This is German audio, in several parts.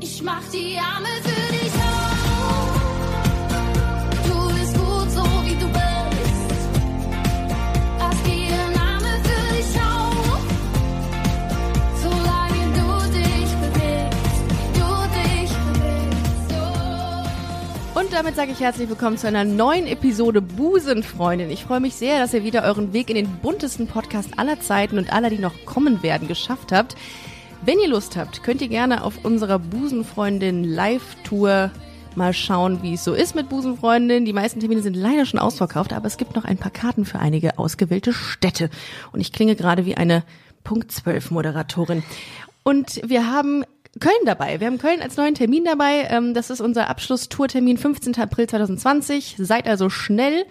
Ich mach die Arme für dich auf. Du bist gut so wie du bist. Lass die Arme für dich auf. Solange du dich bewegst, du dich bewegst. Und damit sage ich herzlich willkommen zu einer neuen Episode Busenfreundin. Ich freue mich sehr, dass ihr wieder euren Weg in den buntesten Podcast aller Zeiten und aller, die noch kommen werden, geschafft habt. Wenn ihr Lust habt, könnt ihr gerne auf unserer Busenfreundin Live-Tour mal schauen, wie es so ist mit Busenfreundin. Die meisten Termine sind leider schon ausverkauft, aber es gibt noch ein paar Karten für einige ausgewählte Städte. Und ich klinge gerade wie eine Punkt 12 Moderatorin. Und wir haben Köln dabei. Wir haben Köln als neuen Termin dabei. Ähm, Das ist unser Abschlusstourtermin 15. April 2020. Seid also schnell.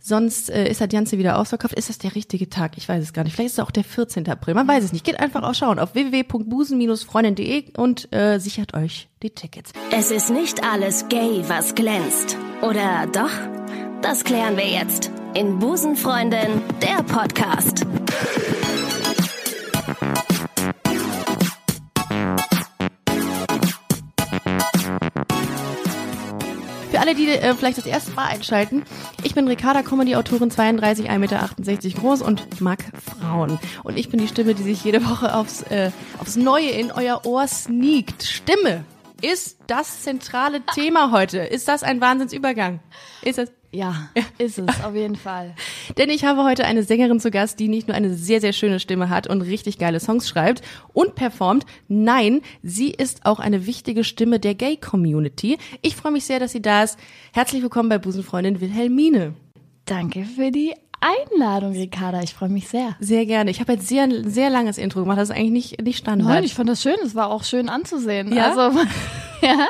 Sonst äh, ist das Ganze wieder ausverkauft. Ist das der richtige Tag? Ich weiß es gar nicht. Vielleicht ist es auch der 14. April. Man weiß es nicht. Geht einfach auch schauen auf www.busen-freundin.de und äh, sichert euch die Tickets. Es ist nicht alles gay, was glänzt. Oder doch? Das klären wir jetzt in Busenfreundin, der Podcast. Alle, die äh, vielleicht das erste Mal einschalten, ich bin Ricarda, Comedy-Autorin, 32, 1,68 Meter groß und mag Frauen. Und ich bin die Stimme, die sich jede Woche aufs, äh, aufs Neue in euer Ohr sneakt. Stimme ist das zentrale Thema heute. Ist das ein Wahnsinnsübergang? Ist das? Ja, ist es, auf jeden Fall. Denn ich habe heute eine Sängerin zu Gast, die nicht nur eine sehr, sehr schöne Stimme hat und richtig geile Songs schreibt und performt. Nein, sie ist auch eine wichtige Stimme der Gay-Community. Ich freue mich sehr, dass sie da ist. Herzlich willkommen bei Busenfreundin Wilhelmine. Danke für die Einladung, Ricarda. Ich freue mich sehr. Sehr gerne. Ich habe jetzt sehr, sehr langes Intro gemacht. Das ist eigentlich nicht, nicht Standard. Nein, ich fand das schön. Es war auch schön anzusehen. Ja? Also, ja.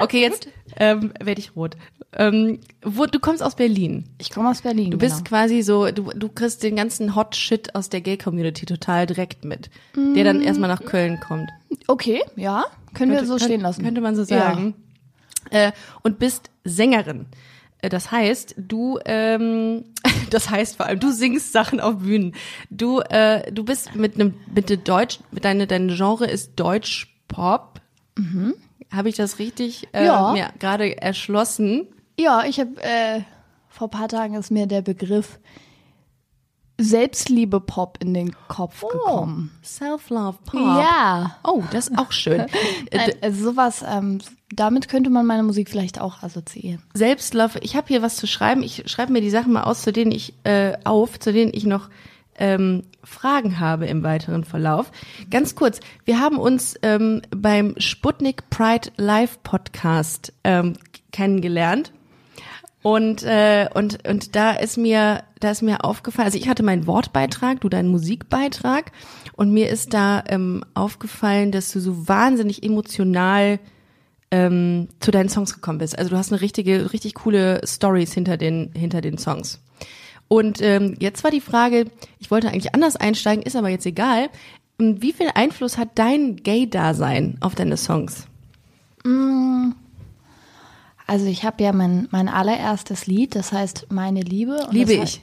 okay, jetzt ähm, werde ich rot. Ähm, wo, du kommst aus Berlin. Ich komme aus Berlin. Du bist genau. quasi so, du, du kriegst den ganzen Hot Shit aus der Gay-Community total direkt mit, der dann erstmal nach Köln kommt. Okay, ja. Können wir Könnte- so könnt- stehen lassen. Könnte man so sagen. Äh, und bist Sängerin. Äh, Das heißt, du, ähm, das heißt vor allem, du singst Sachen auf Bühnen. Du, äh, du bist mit einem, mit der Deutsch, mit deine, dein Genre ist Deutsch Pop. Habe ich das richtig äh, Ja. mir gerade erschlossen? Ja, ich habe äh, vor paar Tagen ist mir der Begriff Selbstliebe-Pop in den Kopf gekommen. Self-Love Pop. Ja. Oh, das ist auch schön. Äh, Nein, also sowas, ähm, damit könnte man meine Musik vielleicht auch assoziieren. Selbstlauf. Ich habe hier was zu schreiben. Ich schreibe mir die Sachen mal aus, zu denen ich äh, auf, zu denen ich noch ähm, Fragen habe im weiteren Verlauf. Ganz kurz, wir haben uns ähm, beim Sputnik Pride Live Podcast ähm, kennengelernt. Und, äh, und, und da ist mir, da ist mir aufgefallen, also ich hatte meinen Wortbeitrag, du deinen Musikbeitrag, und mir ist da ähm, aufgefallen, dass du so wahnsinnig emotional ähm, zu deinen Songs gekommen bist. Also du hast eine richtige, richtig coole Stories hinter den, hinter den Songs. Und ähm, jetzt war die Frage, ich wollte eigentlich anders einsteigen, ist aber jetzt egal. Ähm, Wie viel Einfluss hat dein Gay-Dasein auf deine Songs? Also ich habe ja mein, mein allererstes Lied, das heißt Meine Liebe. und Liebe ich.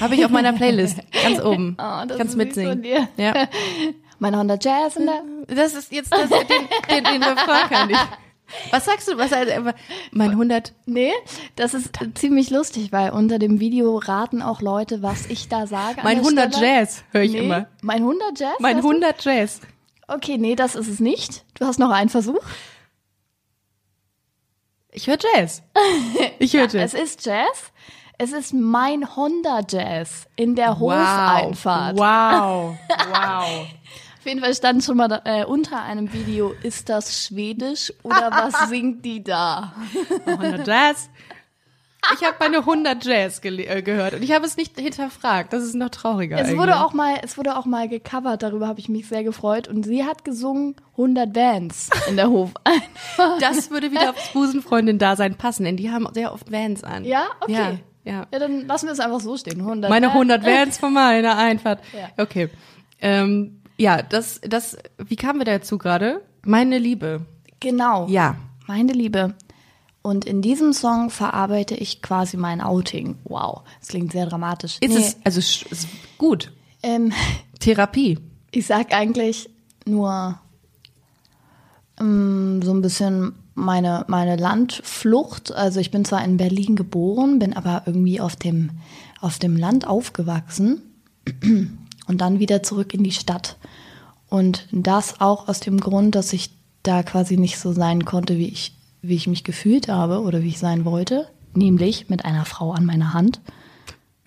Habe ich auf meiner Playlist, ganz oben. Oh, das Kannst mitsingen. Ja. Meine 100 Jazz in der... Das ist jetzt das, den, den, den Refrain kann ich. Was sagst du? Was, also, mein 100? Nee, das ist ziemlich lustig, weil unter dem Video raten auch Leute, was ich da sage. Mein der 100 Stelle. Jazz höre ich nee, immer. Mein 100 Jazz? Mein sagst du? 100 Jazz. Okay, nee, das ist es nicht. Du hast noch einen Versuch. Ich höre Jazz. Ich höre Es Jazz. ist Jazz. Es ist mein Honda Jazz in der Hofeinfahrt. Wow. Wow. Auf jeden Fall stand schon mal äh, unter einem Video, ist das Schwedisch oder was singt die da? 100 Jazz. Ich habe meine 100 Jazz gele- äh, gehört und ich habe es nicht hinterfragt. Das ist noch trauriger. Es eigentlich. wurde auch mal, es wurde auch mal gecovert, darüber habe ich mich sehr gefreut. Und sie hat gesungen 100 Vans in der Hofeinfahrt. Das würde wieder aufs Busenfreundin-Dasein passen, denn die haben sehr oft Vans an. Ja, okay. Ja, ja. Ja, dann lassen wir es einfach so stehen. 100 Meine Vans. 100 Vans von meiner Einfahrt. Ja. Okay. Ähm, ja, das, das, wie kamen wir dazu gerade? Meine Liebe. Genau. Ja. Meine Liebe. Und in diesem Song verarbeite ich quasi mein Outing. Wow, das klingt sehr dramatisch. Ist Nee, es, also, ist gut. ähm, Therapie. ich sag eigentlich nur, ähm, so ein bisschen meine, meine Landflucht. Also ich bin zwar in Berlin geboren, bin aber irgendwie auf dem, auf dem Land aufgewachsen und dann wieder zurück in die Stadt. Und das auch aus dem Grund, dass ich da quasi nicht so sein konnte, wie ich, wie ich mich gefühlt habe oder wie ich sein wollte. Nämlich mit einer Frau an meiner Hand.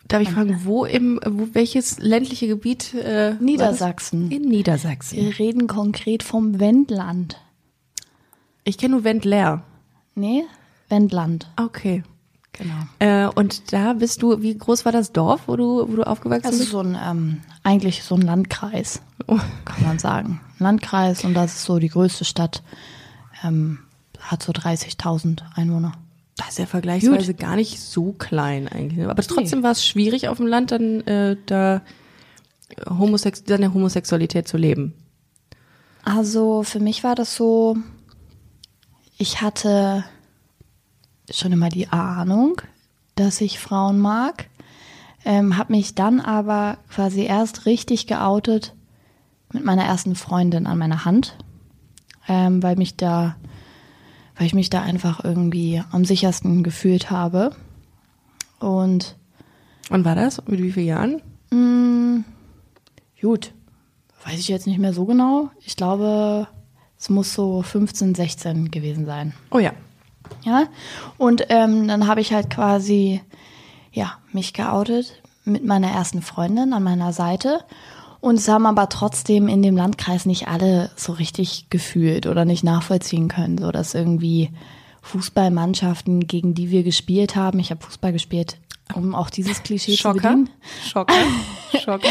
Darf ich fragen, wo im, wo, welches ländliche Gebiet? Äh? Niedersachsen. In Niedersachsen. Wir reden konkret vom Wendland. Ich kenne nur Wendler. Nee, Wendland. Okay. Genau. Äh, und da bist du, wie groß war das Dorf, wo du, wo du aufgewachsen Das ist bist? so ein, ähm, eigentlich so ein Landkreis, Oh. kann man sagen. Ein Landkreis und das ist so die größte Stadt. Ähm, hat so 30.000 Einwohner. Das ist ja vergleichsweise gar nicht so klein eigentlich. ne? Aber trotzdem war es schwierig auf dem Land dann äh, da Homosex seine Homosexualität zu leben. Also für mich war das so, ich hatte schon immer die Ahnung, dass ich Frauen mag, ähm, habe mich dann aber quasi erst richtig geoutet mit meiner ersten Freundin an meiner Hand, ähm, weil mich da, weil ich mich da einfach irgendwie am sichersten gefühlt habe und Wann war das? Mit wie vielen Jahren? Gut, weiß ich jetzt nicht mehr so genau. Ich glaube, es muss so 15, 16 gewesen sein. Oh ja. Ja, und ähm, dann habe ich halt quasi, ja, mich geoutet mit meiner ersten Freundin an meiner Seite. Und es haben aber trotzdem in dem Landkreis nicht alle so richtig gefühlt oder nicht nachvollziehen können, so dass irgendwie Fußballmannschaften, gegen die wir gespielt haben, ich habe Fußball gespielt, um auch dieses Klischee zu Schocker. bedienen. Schocker. Schocker.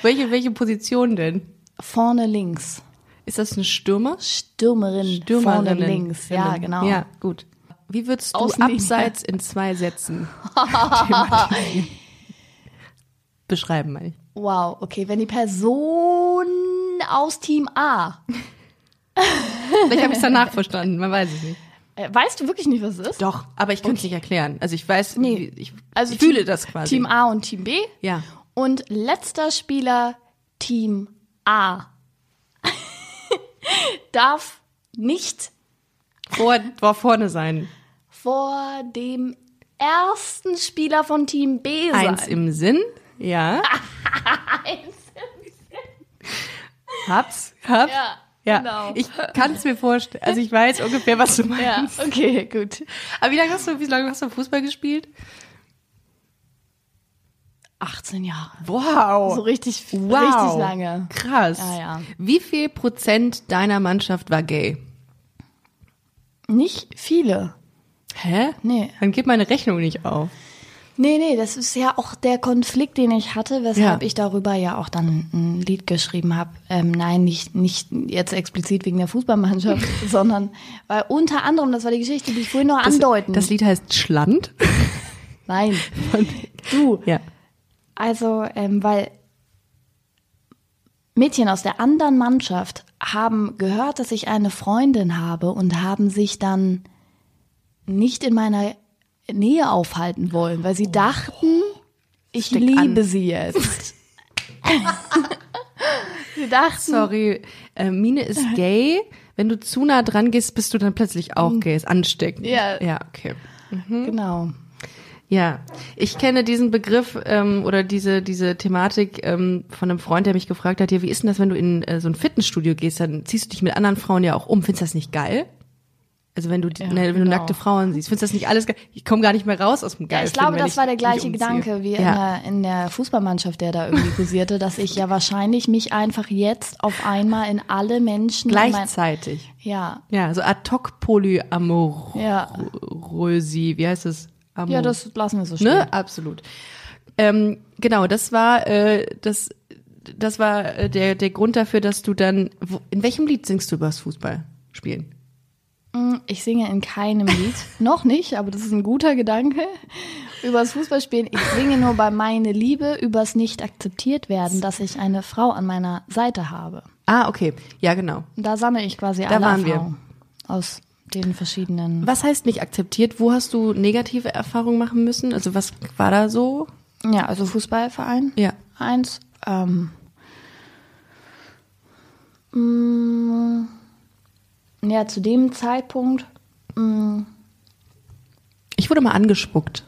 welche, welche Position denn? Vorne links. Ist das ein Stürmer? Stürmerin, vorne Stürmerinnen. links. Ja, genau. Ja, gut. Wie würdest du Außenlinie. abseits in zwei Sätzen beschreiben, meine ich? Wow, okay, wenn die Person aus Team A. Vielleicht habe ich es danach verstanden, man weiß es nicht. Äh, weißt du wirklich nicht, was es ist? Doch, aber ich könnte es nicht erklären. Also ich weiß, Nee. ich, Also ich fühle Team- das quasi. Team A und Team B. Ja. Und letzter Spieler Team A darf nicht Vor, vor vorne sein. vor dem ersten Spieler von Team B sein. Eins im Sinn, ja. Hab's, hab. Ja, Ja, genau. ich kann es mir vorstellen. Also ich weiß ungefähr, was du ja, meinst. okay, gut. Aber wie lange hast du, wie lange hast du Fußball gespielt? 18 Jahre. Wow. So richtig, wow. richtig lange. Krass. Ja, ja. Wie viel Prozent deiner Mannschaft war gay? Nicht viele. Hä? Nee. Dann geht meine Rechnung nicht auf. Nee, nee, das ist ja auch der Konflikt, den ich hatte, weshalb Ja. ich darüber ja auch dann ein Lied geschrieben habe. Ähm, nein, nicht, nicht jetzt explizit wegen der Fußballmannschaft, sondern weil unter anderem, das war die Geschichte, die ich vorhin noch Das, andeuten. das Lied heißt Schland. nein, du, Ja. Also, ähm, weil Mädchen aus der anderen Mannschaft haben gehört, dass ich eine Freundin habe und haben sich dann nicht in meiner Nähe aufhalten wollen, weil sie dachten, ich Steck liebe an. sie jetzt. sie dachten, Sorry, äh, Mine ist gay. Wenn du zu nah dran gehst, bist du dann plötzlich auch gay. Ist ansteckend. Ja. Ja, okay. genau. Ja, ich kenne diesen Begriff ähm, oder diese diese Thematik ähm, von einem Freund, der mich gefragt hat, ja, wie ist denn das, wenn du in äh, so ein Fitnessstudio gehst, dann ziehst du dich mit anderen Frauen ja auch um. Findest du das nicht geil? Also wenn du die, ne, wenn du genau. nackte Frauen siehst, findest du das nicht alles geil? Ich komme gar nicht mehr raus aus dem geil. Ja, ich glaube, das war der gleiche. Gedanke wie in, ja. der, in der Fußballmannschaft, der da irgendwie kursierte, dass ich ja wahrscheinlich mich einfach jetzt auf einmal in alle Menschen in mein- Gleichzeitig. ja, Ja, so ad hoc polyamorösi, Ja. wie heißt es? Amor ja, das lassen wir so stehen. Ne? Absolut. Ähm, genau, das war äh, das das war äh, der der Grund dafür, dass du dann wo, in welchem Lied singst du übers Fußball spielen? Ich singe in keinem Lied, noch nicht, aber das ist ein guter Gedanke. Übers Fußballspielen. Ich singe nur bei meine Liebe, übers nicht akzeptiert werden, dass ich eine Frau an meiner Seite habe. Ah, okay. Ja, genau. Da sammle ich quasi Da alle waren wir. Aus den verschiedenen. Was heißt nicht akzeptiert? Wo hast du negative Erfahrungen machen müssen? Also was war da so? Ja, also Fußballverein. Ja. Eins. Ähm, mh, ja, zu dem Zeitpunkt, mh, Ich wurde mal angespuckt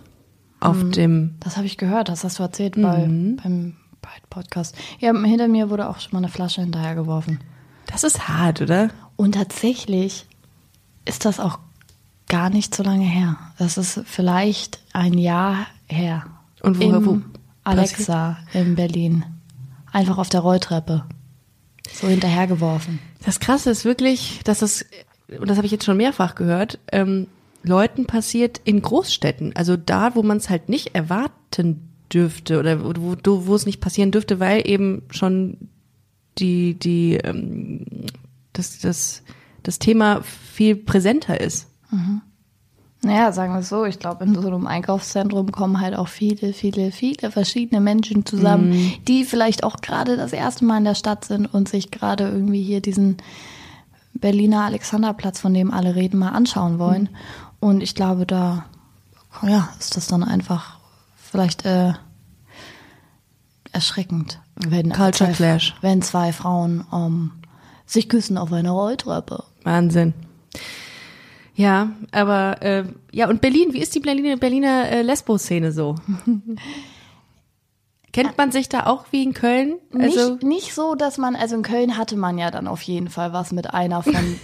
auf Mhm. dem. das habe ich gehört, das hast du erzählt bei, Mhm. beim, bei Podcast. Ja, hinter mir wurde auch schon mal eine Flasche hinterhergeworfen. Das ist hart, oder? Und tatsächlich ist das auch gar nicht so lange her. Das ist vielleicht ein Jahr her. Und wo- Im wo Alexa in Berlin. Einfach auf der Rolltreppe. So hinterhergeworfen. Das Krasse ist wirklich, dass das, und das habe ich jetzt schon mehrfach gehört, ähm, Leuten passiert in Großstädten. Also da, wo man es halt nicht erwarten dürfte oder wo, wo, wo es nicht passieren dürfte, weil eben schon die, die, ähm, das, das, das Thema viel präsenter ist. Naja, sagen wir es so, ich glaube, in so einem Einkaufszentrum kommen halt auch viele, viele, viele verschiedene Menschen zusammen, die vielleicht auch gerade das erste Mal in der Stadt sind und sich gerade irgendwie hier diesen Berliner Alexanderplatz, von dem alle reden, mal anschauen wollen. Und ich glaube, da ja, ist das dann einfach vielleicht äh, erschreckend, wenn, Culture zwei, Clash. wenn zwei Frauen ähm, sich küssen auf einer Rolltreppe. Wahnsinn. Ja, aber äh, ja, und Berlin, wie ist die Berliner, Berliner äh, Lesbo-Szene so? Kennt man sich da auch wie in Köln? Also, nicht, nicht so, dass man, also in Köln hatte man ja dann auf jeden Fall was mit einer von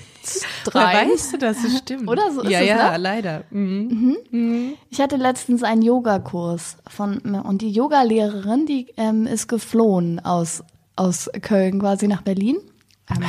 drei. weißt du das? Das stimmt. Oder so ist ja, es, ja, ne? leider. Mhm. Ich hatte letztens einen Yogakurs von, und die Yogalehrerin, die ähm, ist geflohen aus, aus Köln quasi nach Berlin. Ähm,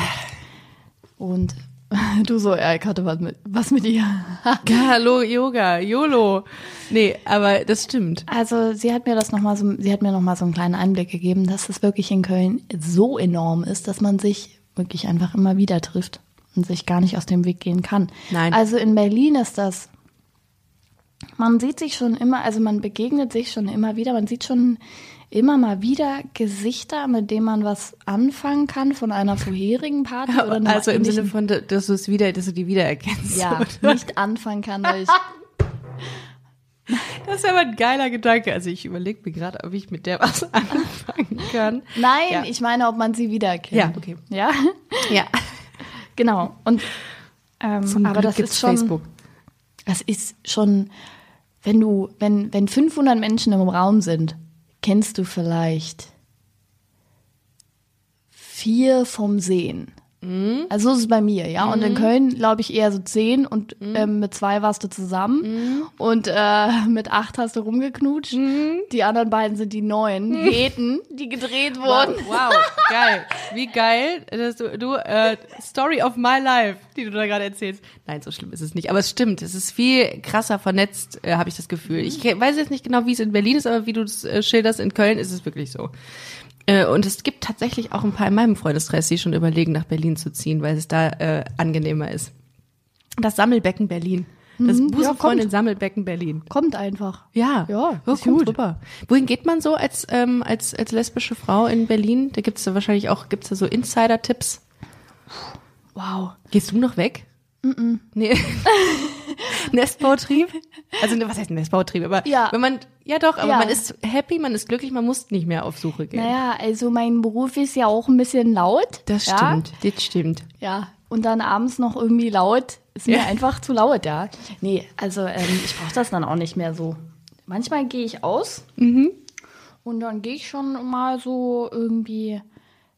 und du so, ja, ich hatte was mit, was mit ihr. Hallo, Yoga, YOLO. Nee, aber das stimmt. Also sie hat mir das noch mal so, sie hat mir noch mal so einen kleinen Einblick gegeben, dass es wirklich in Köln so enorm ist, dass man sich wirklich einfach immer wieder trifft und sich gar nicht aus dem Weg gehen kann. Nein. Also in Berlin ist das, man sieht sich schon immer, also man begegnet sich schon immer wieder, man sieht schon immer mal wieder Gesichter, mit denen man was anfangen kann von einer vorherigen Party oder einem Also im Sinne von, dass du es wieder, dass du die wiedererkennst. ja, oder? nicht anfangen kann, weil ich Das ist aber ein geiler Gedanke. Also ich überlege mir gerade, ob ich mit der was anfangen kann. Nein, Ja. ich meine, ob man sie wiedererkennt. Ja, okay. Ja, Ja. genau. Und ähm, Zum aber Glück das gibt's ist schon, Facebook. das ist schon, wenn du, wenn wenn 500 Menschen im Raum sind, kennst du vielleicht vier vom Sehen. Mhm. Also so ist es bei mir, ja. Und in Köln glaube ich eher so zehn und Mhm. ähm, mit zwei warst du zusammen und äh, mit acht hast du rumgeknutscht. Mhm. Die anderen beiden sind die neuen Heten, die gedreht wurden. Wow, geil. Wie geil, dass du, du äh, Story of my life, die du da gerade erzählst. Nein, so schlimm ist es nicht. Aber es stimmt, es ist viel krasser vernetzt, äh, habe ich das Gefühl. Ich weiß jetzt nicht genau, wie es in Berlin ist, aber wie du es äh, schilderst, in Köln ist es wirklich so. Äh, und es gibt tatsächlich auch ein paar in meinem Freundeskreis, die schon überlegen, nach Berlin zu ziehen, weil es da äh, angenehmer ist. Das Sammelbecken Berlin. Das Mhm, ja, Busenfreundin kommt. Sammelbecken Berlin. Kommt einfach. Ja, Ja, ja ist gut. rüber. Wohin geht man so als, ähm, als, als lesbische Frau in Berlin? Da gibt's da wahrscheinlich auch, gibt's da so Insider-Tipps? Wow. Gehst du noch weg? Nee. Nestbautrieb? Also, ne, was heißt Nestbautrieb? Aber Ja. wenn man, ja doch, aber Ja. man ist happy, man ist glücklich, man muss nicht mehr auf Suche gehen. Naja, also mein Beruf ist ja auch ein bisschen laut. Das ja? stimmt, das stimmt. Ja, und dann abends noch irgendwie laut. Ist mir Ja. einfach zu laut, ja. Nee, also ähm, ich brauche das dann auch nicht mehr so. Manchmal gehe ich aus Mhm. und dann gehe ich schon mal so irgendwie,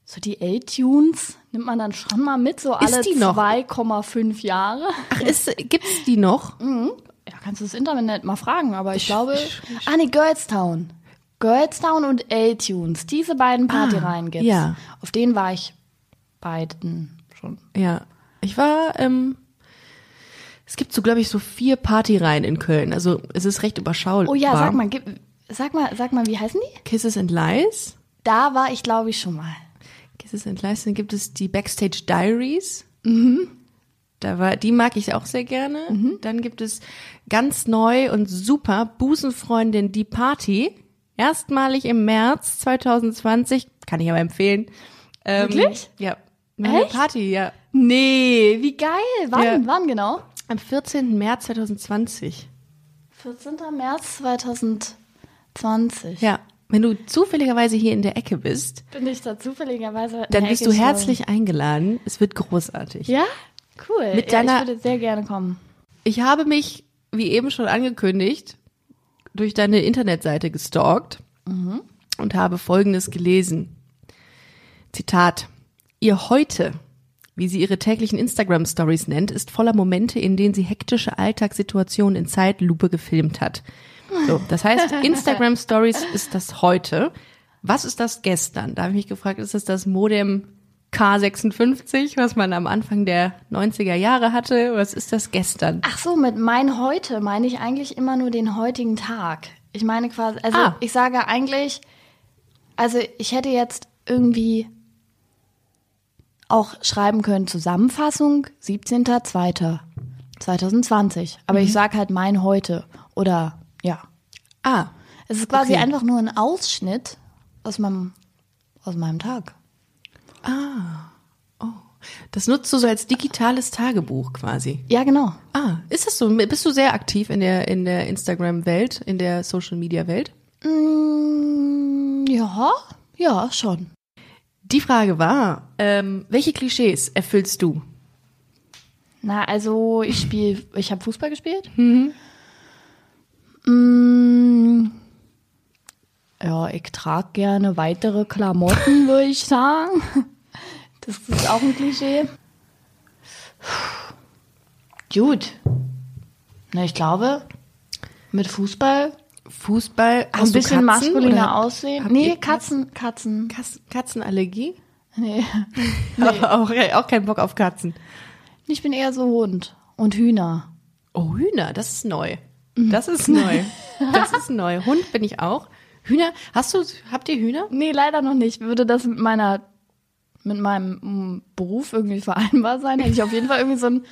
so die L-Tunes nimmt man dann schon mal mit, so alle die noch? 2,5 Jahre. Ach, ist, gibt's die noch? Ja, kannst du das Internet mal fragen, aber ich, glaube. ah, nee, Girlstown. Girlstown und L-Tunes. Diese beiden Partyreihen gibt's. ja. Auf denen war ich beiden schon. Ja. Ich war, ähm, es gibt so, glaube ich, so vier Partyreihen in Köln. Also, es ist recht überschaubar. Oh ja, sag mal, gib, sag mal, sag mal, wie heißen die? Kisses and Lies. Da war ich, glaube ich, schon mal. Kisses and Lies, dann gibt es die Backstage Diaries. Mhm. Da war, die mag ich auch sehr gerne. Dann gibt es ganz neu und super Busenfreundin Die Party. Erstmalig im März 2020, kann ich aber empfehlen. Ähm, Wirklich? Ja. Meine Echt? Party, ja. Nee, wie geil. Wann, Ja. wann genau? Am 14. März 2020. 14. März 2020. Ja. Wenn du zufälligerweise hier in der Ecke bist, Bin ich da zufälligerweise. dann bist du ich herzlich eingeladen. Es wird großartig. schon. Ja? Cool. Mit ja, deiner- ich würde sehr gerne kommen. Ich habe mich, wie eben schon angekündigt, durch deine Internetseite gestalkt und habe Folgendes gelesen. Zitat. Ihr heute, wie sie ihre täglichen Instagram-Stories nennt, ist voller Momente, in denen sie hektische Alltagssituationen in Zeitlupe gefilmt hat. So, das heißt, Instagram-Stories ist das heute. Was ist das gestern? Da habe ich mich gefragt, ist es das Modem K56, was man am Anfang der 90er Jahre hatte? Was ist das gestern? Ach so, mit mein heute meine ich eigentlich immer nur den heutigen Tag. Ich meine quasi, also Ah. ich sage eigentlich, also ich hätte jetzt irgendwie auch schreiben können, Zusammenfassung 17.02.2020. Aber Mhm. ich sage halt mein heute oder ja. Ah, Es ist quasi Okay. einfach nur ein Ausschnitt aus meinem, aus meinem Tag. Das nutzt du so als digitales Tagebuch quasi. Ja, genau. Ah, ist das so? Bist du sehr aktiv in der, in der Instagram-Welt, in der Social-Media-Welt? Mm, ja, ja, schon. Die Frage war, ähm, welche Klischees erfüllst du? Na, also ich spiele, ich habe Fußball gespielt. Mm, ja, ich trage gerne weitere Klamotten, würde ich sagen. Das ist auch ein Klischee. Gut. Na, ich glaube, mit Fußball Fußball, hast ein bisschen Katzen, maskuliner aussehen. Nee, Katzen, Katzen. Kas- Katzenallergie? Nee. auch, auch kein Bock auf Katzen. Ich bin eher so Hund und Hühner. Oh, Hühner, das ist neu. Das ist neu. Das ist neu. Hund bin ich auch. Hühner, hast du, habt ihr Hühner? Nee, leider noch nicht. Würde das mit meiner, mit meinem mm, Beruf irgendwie vereinbar sein? Hätte ich auf jeden Fall irgendwie so ein,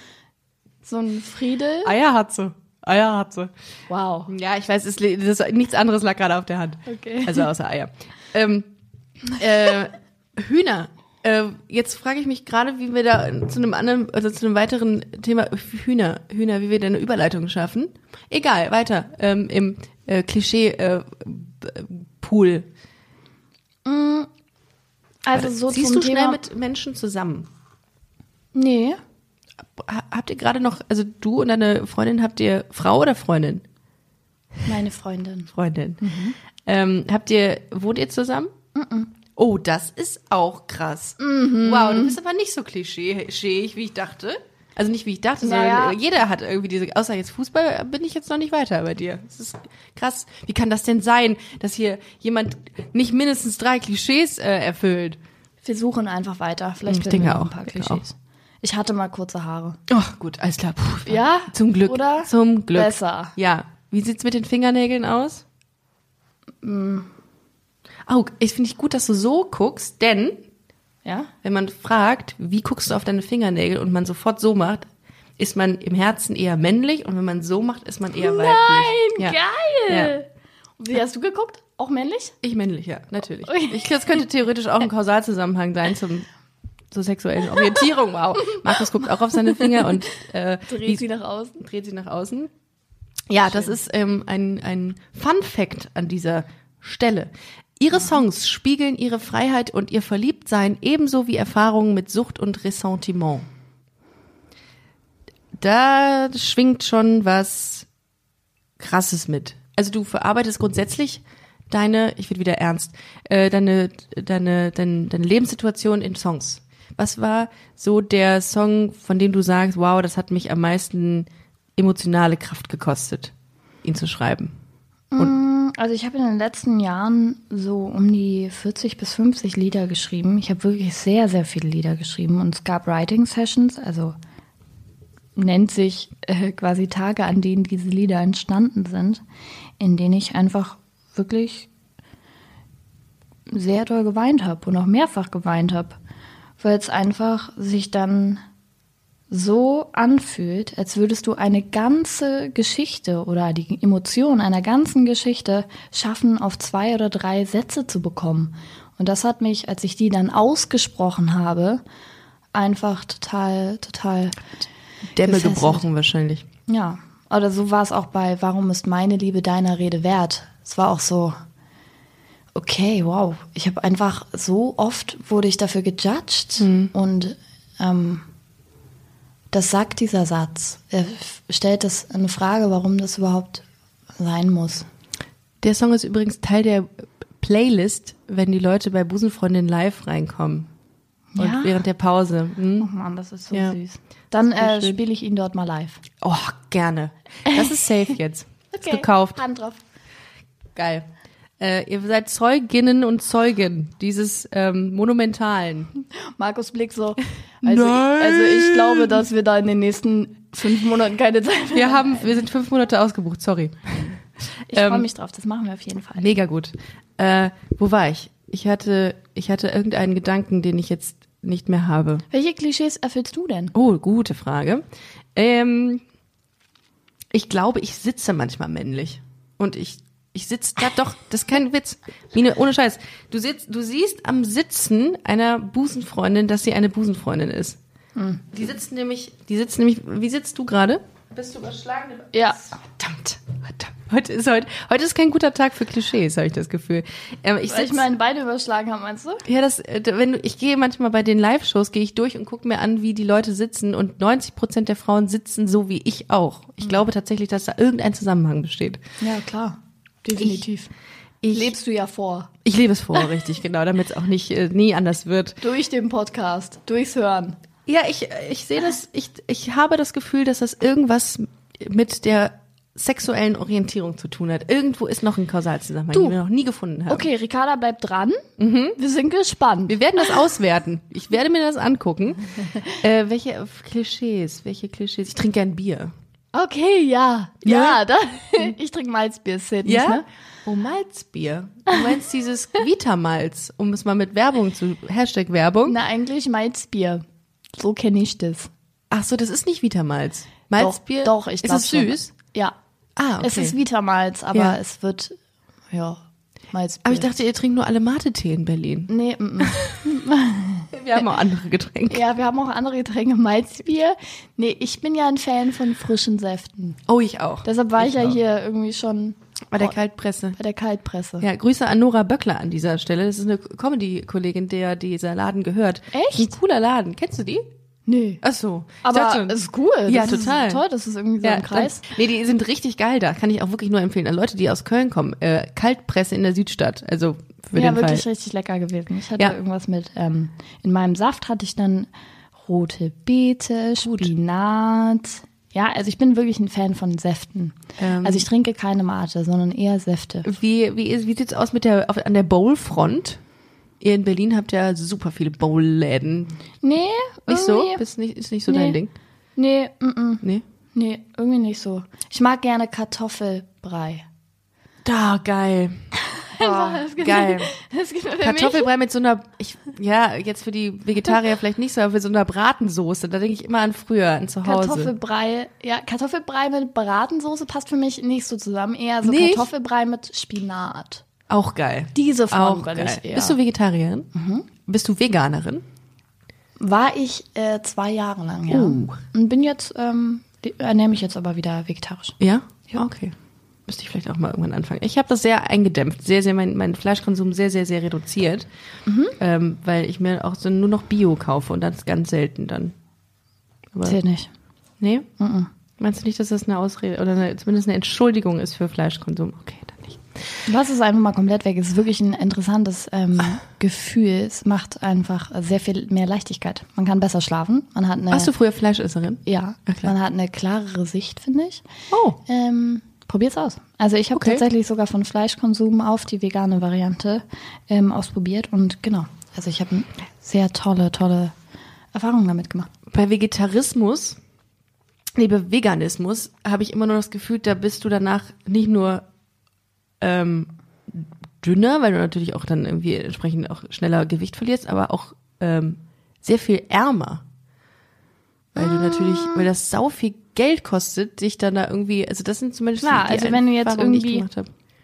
so ein Friedel. Eier hat sie. Eier hat sie. Wow. Ja, ich weiß, es, das, nichts anderes lag gerade auf der Hand. Okay. Also außer Eier. Ähm, äh, Hühner. Äh, jetzt frage ich mich gerade, wie wir da zu einem anderen, also zu einem weiteren Thema Hühner, Hühner, wie wir da eine Überleitung schaffen. Egal, weiter. Ähm, Im äh, Klischee-Pool. Also so Siehst du schnell Thema. mit Menschen zusammen? nee. Ha- Habt ihr gerade noch, also du und deine Freundin, habt ihr Frau oder Freundin? Meine Freundin. Freundin. Ähm, habt ihr, wohnt ihr zusammen? Oh, das ist auch krass. Wow, du bist aber nicht so klischeeig, wie ich dachte. Also nicht wie ich dachte, Naja. sondern jeder hat irgendwie diese, außer jetzt Fußball, bin ich jetzt noch nicht weiter bei dir. Das ist krass. Wie kann das denn sein, dass hier jemand nicht mindestens drei Klischees äh, erfüllt? Wir suchen einfach weiter. Vielleicht Ich denke auch, ein paar Klischees. Ich hatte mal kurze Haare. Ach gut, alles klar. Puh, Ja? Zum Glück. Oder? Zum Glück. Besser. Ja. Wie sieht's mit den Fingernägeln aus? Oh, ich finde ich gut, dass du so guckst, denn Ja? wenn man fragt, wie guckst du auf deine Fingernägel und man sofort so macht, ist man im Herzen eher männlich und wenn man so macht, ist man eher weiblich. Nein, ja. geil! Wie hast du geguckt? Auch männlich? Ich männlich, ja, natürlich. Ui. Ich, das könnte theoretisch auch ein Kausalzusammenhang sein zum zur sexuellen Orientierung. Wow. Markus guckt auch auf seine Finger und äh, wie- Dreht sie nach außen. dreht sie nach außen. Ja, das ist ähm, ein, ein Fun Fact an dieser Stelle. Ihre Songs spiegeln ihre Freiheit und ihr Verliebtsein ebenso wie Erfahrungen mit Sucht und Ressentiment. Da schwingt schon was Krasses mit. Also du verarbeitest grundsätzlich deine, ich werde wieder ernst, äh, deine, deine, deine, deine Lebenssituation in Songs. Was war so der Song, von dem du sagst, wow, das hat mich am meisten emotionale Kraft gekostet, ihn zu schreiben? Also ich habe in den letzten Jahren so um die 40 bis 50 Lieder geschrieben. Ich habe wirklich sehr, sehr viele Lieder geschrieben und es gab Writing Sessions, also nennt sich äh, quasi Tage, an denen diese Lieder entstanden sind, in denen ich einfach wirklich sehr doll geweint habe und auch mehrfach geweint habe, weil es einfach sich dann so anfühlt, als würdest du eine ganze Geschichte oder die Emotion einer ganzen Geschichte schaffen, auf zwei oder drei Sätze zu bekommen. Und das hat mich, als ich die dann ausgesprochen habe, einfach total, total, Dämme Gefesselt. gebrochen wahrscheinlich. ja. Oder so war es auch bei Warum ist meine Liebe deiner Rede wert? Es war auch so, okay, wow. Ich habe einfach so oft wurde ich dafür gejudged und ähm, Das sagt dieser Satz. Er stellt das eine Frage, warum das überhaupt sein muss. Der Song ist übrigens Teil der Playlist, wenn die Leute bei Busenfreundin live reinkommen. Und Ja? während der Pause. Oh Hm? Mann, das ist so Ja. süß. Dann äh, spiele ich ihn dort mal live. Oh, gerne. Das ist safe jetzt. Ist gekauft. Hand drauf. Geil. Äh, ihr seid Zeuginnen und Zeugen dieses ähm, monumentalen. Markus Blick so. Also, Nein. also ich glaube, dass wir da in den nächsten fünf Monaten keine Zeit mehr Wir haben, wir sind fünf Monate ausgebucht, sorry. Ich freue Ähm, mich drauf, das machen wir auf jeden Fall. Mega gut. Äh, wo war ich? Ich hatte, ich hatte irgendeinen Gedanken, den ich jetzt nicht mehr habe. Welche Klischees erfüllst du denn? Oh, gute Frage. Ähm, ich glaube, ich sitze manchmal männlich. Und ich, ich sitze da doch, das ist kein Witz. Mine, ohne Scheiß. Du sitzt, du siehst am Sitzen einer Busenfreundin, dass sie eine Busenfreundin ist. Die sitzt nämlich, die sitzt nämlich, wie sitzt du gerade? Bist du überschlagen? Ja. Verdammt, verdammt. Heute ist heute, heute ist kein guter Tag für Klischees, habe ich das Gefühl. Ähm, ich Weil ich meine Beine überschlagen habe, meinst du? ja, das, äh, wenn du, ich gehe manchmal bei den Live-Shows, gehe ich durch und gucke mir an, wie die Leute sitzen und 90 Prozent der Frauen sitzen so wie ich auch. Ich glaube tatsächlich, dass da irgendein Zusammenhang besteht. Ja, klar. Definitiv. Ich, Lebst du ja vor. ich lebe es vor, richtig, genau, damit es auch nicht, äh, nie anders wird. Durch den Podcast, durchs Hören. Ja, ich, ich sehe das, ich, ich habe das Gefühl, dass das irgendwas mit der sexuellen Orientierung zu tun hat. Irgendwo ist noch ein Kausalzusammenhang, Du. den wir noch nie gefunden haben. Okay, Ricarda bleibt dran. Wir sind gespannt. Wir werden das auswerten. Ich werde mir das angucken. äh, welche Klischees, welche Klischees? Ich trinke gern Bier. Okay, ja. Ja, da, ich trinke Malzbier, Sid, ne? Oh, Malzbier. Du meinst dieses Vitamalz, um es mal mit Werbung zu, Hashtag Werbung. Na, eigentlich Malzbier. So kenne ich das. Ach so, das ist nicht Vitamalz. Malzbier? Doch, doch ich Ist glaube es süß? Ja. Ah, okay. Es ist Vitamalz, aber Ja. es wird, ja, Malzbier. Aber ich dachte, ihr trinkt nur alle Mate-Tee in Berlin. Nee, mm, mm. Wir haben auch andere Getränke. ja, wir haben auch andere Getränke. Malzbier. Nee, ich bin ja ein Fan von frischen Säften. Oh, ich auch. Deshalb war ich, ja auch. hier irgendwie schon Bei der Kaltpresse. bei der Kaltpresse. Ja, Grüße an Nora Böckler an dieser Stelle. Das ist eine Comedy-Kollegin, der dieser Laden gehört. Echt? Ein cooler Laden. Kennst du die? Nee. Ach so. Ich Aber es ist cool. Ja, das total. Ist toll, das ist irgendwie so ein Kreis. Dann, nee, die sind richtig geil da. Kann ich auch wirklich nur empfehlen. An Leute, die aus Köln kommen. Äh, Kaltpresse in der Südstadt. Also für ja, wirklich Fall. richtig lecker gewesen. Ich hatte Ja. irgendwas mit, ähm, in meinem Saft hatte ich dann rote Beete, Spinat. Ja, also ich bin wirklich ein Fan von Säften. Ähm. also ich trinke keine Mate, sondern eher Säfte. Wie, wie, ist, wie sieht's aus mit der, auf, an der Bowl-Front? Ihr in Berlin habt ja super viele Bowl-Läden. Nee, Nicht so? Bist nicht, ist nicht so Nee. dein Ding? Nee, mm, mm, Nee? nee, irgendwie nicht so. Ich mag gerne Kartoffelbrei. Da, geil. Geil. Gibt für mich- Kartoffelbrei mit so einer, ich, ja, jetzt für die Vegetarier vielleicht nicht so, aber für so einer Bratensoße. Da denke ich immer an früher, an zu Hause. Kartoffelbrei, ja, Kartoffelbrei mit Bratensoße passt für mich nicht so zusammen. Eher so Nicht? Kartoffelbrei mit Spinat. Auch geil. Diese Form Auch geil. ich eher. Bist du Vegetarierin? Bist du Veganerin? War ich äh, zwei Jahre lang, ja. Oh. Und bin jetzt, ähm, ernähre mich jetzt aber wieder vegetarisch. Ja? Ja. Okay. Müsste ich vielleicht auch mal irgendwann anfangen. Ich habe das sehr eingedämpft, sehr, sehr, mein, mein Fleischkonsum sehr, sehr, sehr reduziert, ähm, weil ich mir auch so nur noch Bio kaufe und das ganz selten dann. Aber, Zählt nicht. nee? Meinst du nicht, dass das eine Ausrede oder eine, zumindest eine Entschuldigung ist für Fleischkonsum? Okay, dann nicht. Lass es einfach mal komplett weg. Es ist wirklich ein interessantes ähm, Gefühl. Es macht einfach sehr viel mehr Leichtigkeit. Man kann besser schlafen. Man hat eine, Warst du früher Fleischesserin? ja, Ja, man hat eine klarere Sicht, finde ich. Oh. Ähm, probier's aus. Also ich habe Okay. tatsächlich sogar von Fleischkonsum auf die vegane Variante ähm, ausprobiert und genau. Also ich habe sehr tolle, tolle Erfahrungen damit gemacht. Bei Vegetarismus, liebe Veganismus, habe ich immer nur das Gefühl, da bist du danach nicht nur ähm, dünner, weil du natürlich auch dann irgendwie entsprechend auch schneller Gewicht verlierst, aber auch ähm, sehr viel ärmer. Weil du natürlich, weil das sau viel Geld kostet, dich dann da irgendwie, also das sind zumindest Klar, die also wenn du jetzt irgendwie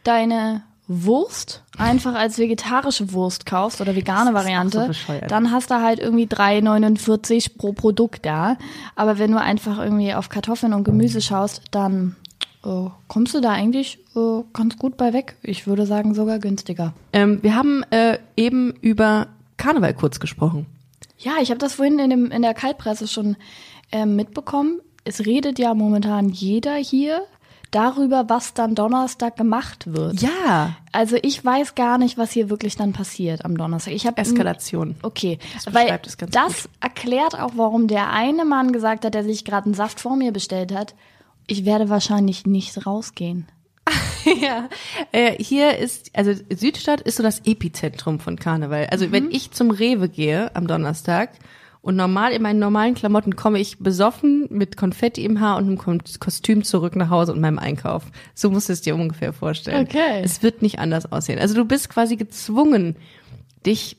deine Wurst einfach als vegetarische Wurst kaufst oder vegane Variante, so dann hast du halt irgendwie 3,49 pro Produkt da. Aber wenn du einfach irgendwie auf Kartoffeln und Gemüse schaust, dann äh, kommst du da eigentlich äh, ganz gut bei weg. Ich würde sagen sogar günstiger. Ähm, wir haben äh, eben über Karneval kurz gesprochen. Ja, ich habe das vorhin in, dem, in der Kaltpresse schon ähm, mitbekommen, es redet ja momentan jeder hier darüber, was dann Donnerstag gemacht wird. Ja. Also ich weiß gar nicht, was hier wirklich dann passiert am Donnerstag. Ich habe Eskalation. Okay, Das weil ganz das erklärt auch, warum der eine Mann gesagt hat, der sich gerade einen Saft vor mir bestellt hat, ich werde wahrscheinlich nicht rausgehen. ja. Äh, hier ist, also Südstadt ist so das Epizentrum von Karneval. Also wenn ich zum Rewe gehe am Donnerstag und normal in meinen normalen Klamotten komme ich besoffen mit Konfetti im Haar und einem Kostüm zurück nach Hause und meinem Einkauf. So musst du es dir ungefähr vorstellen. Okay. Es wird nicht anders aussehen. Also du bist quasi gezwungen, dich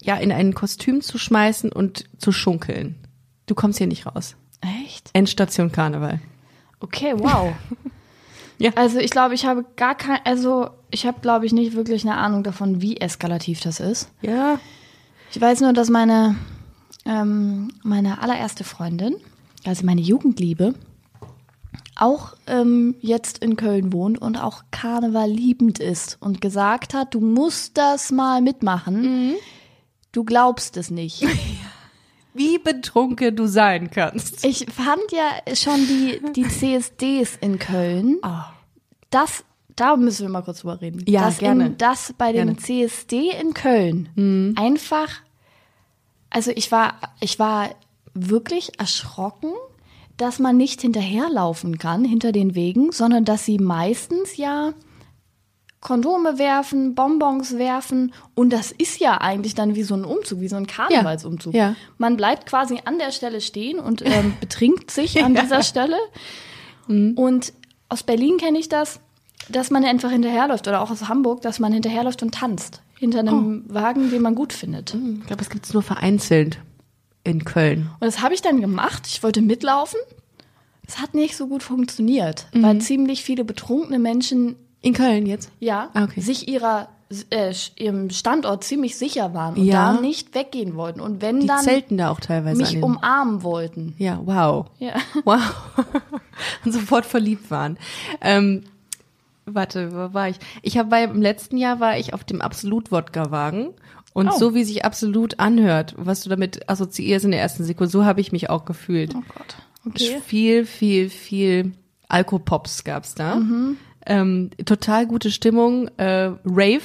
ja in ein Kostüm zu schmeißen und zu schunkeln. Du kommst hier nicht raus. Echt? Endstation Karneval. Okay, wow. Ja. Also ich glaube, ich habe gar kein, also ich habe, glaube ich, nicht wirklich eine Ahnung davon, wie eskalativ das ist. Ja. Ich weiß nur, dass meine, ähm, meine allererste Freundin, also meine Jugendliebe, auch ähm, jetzt in Köln wohnt und auch Karneval liebend ist und gesagt hat, du musst das mal mitmachen. Du glaubst es nicht. Wie betrunken du sein kannst. Ich fand ja schon die, die CSDs in Köln. Das, da müssen wir mal kurz drüber reden. Ja, dass gerne. In, dass bei dem Gerne. CSD in Köln einfach, also ich war, ich war wirklich erschrocken, dass man nicht hinterherlaufen kann hinter den Wegen, sondern dass sie meistens ja Kondome werfen, Bonbons werfen und das ist ja eigentlich dann wie so ein Umzug, wie so ein Karnevalsumzug. Ja. Man bleibt quasi an der Stelle stehen und ähm, betrinkt sich an dieser Stelle. Und aus Berlin kenne ich das, dass man einfach hinterherläuft oder auch aus Hamburg, dass man hinterherläuft und tanzt hinter einem Wagen, den man gut findet. Ich glaube, es gibt es nur vereinzelt in Köln. Und das habe ich dann gemacht. Ich wollte mitlaufen. Es hat nicht so gut funktioniert, weil ziemlich viele betrunkene Menschen In Köln jetzt? ja, Ah, okay. sich ihrer äh, ihrem Standort ziemlich sicher waren und Ja. da nicht weggehen wollten. Und wenn Die dann zelten da auch teilweise mich umarmen wollten. Ja, wow. Ja. Wow. Und sofort verliebt waren. Ähm, warte, wo war ich? Ich habe beim letzten Jahr war ich auf dem Absolut-Wodka-Wagen. Und Oh. so wie sich absolut anhört, was du damit assoziierst in der ersten Sekunde, so habe ich mich auch gefühlt. Oh Gott. Okay. Viel, viel, viel Alkopops gab's da. Mhm. Ähm, total gute Stimmung, äh, Rave.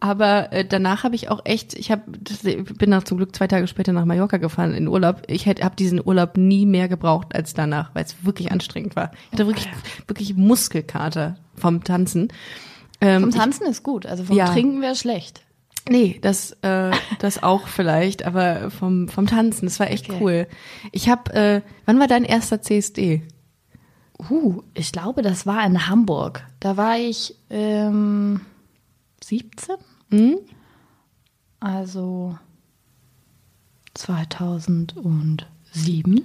Aber äh, danach habe ich auch echt, ich habe, bin nach zum Glück zwei Tage später nach Mallorca gefahren in Urlaub. Ich hätte, habe diesen Urlaub nie mehr gebraucht als danach, weil es wirklich anstrengend war. Ich hatte wirklich, wirklich Muskelkater vom Tanzen. Ähm, Vom Tanzen ist gut, also vom Ja. Trinken wäre schlecht. Nee, das, äh, das auch vielleicht, aber vom, vom Tanzen, das war echt Okay. cool. Ich habe, äh, wann war dein erster CSD? Uh, ich glaube, das war in Hamburg. Da war ich ähm, 17. Hm? Also 2007.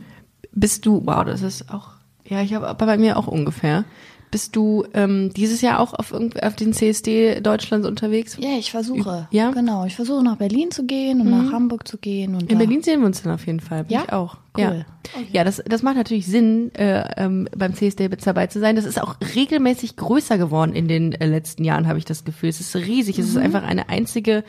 Bist du, wow, das ist auch, ja, ich habe bei mir auch ungefähr. Bist du ähm, dieses Jahr auch auf, auf den CSD Deutschlands unterwegs? Ja, ich versuche. Ja? Mhm. Genau, ich versuche nach Berlin zu gehen und nach Hamburg zu gehen. Und In Berlin sehen wir uns dann auf jeden Fall. Bin Ja? Ich auch. Cool. Ja, ja das, das macht natürlich Sinn, äh, ähm, beim CSD mit dabei zu sein. Das ist auch regelmäßig größer geworden in den äh, letzten Jahren, habe ich das Gefühl. Es ist riesig. Mhm. Es ist einfach eine einzige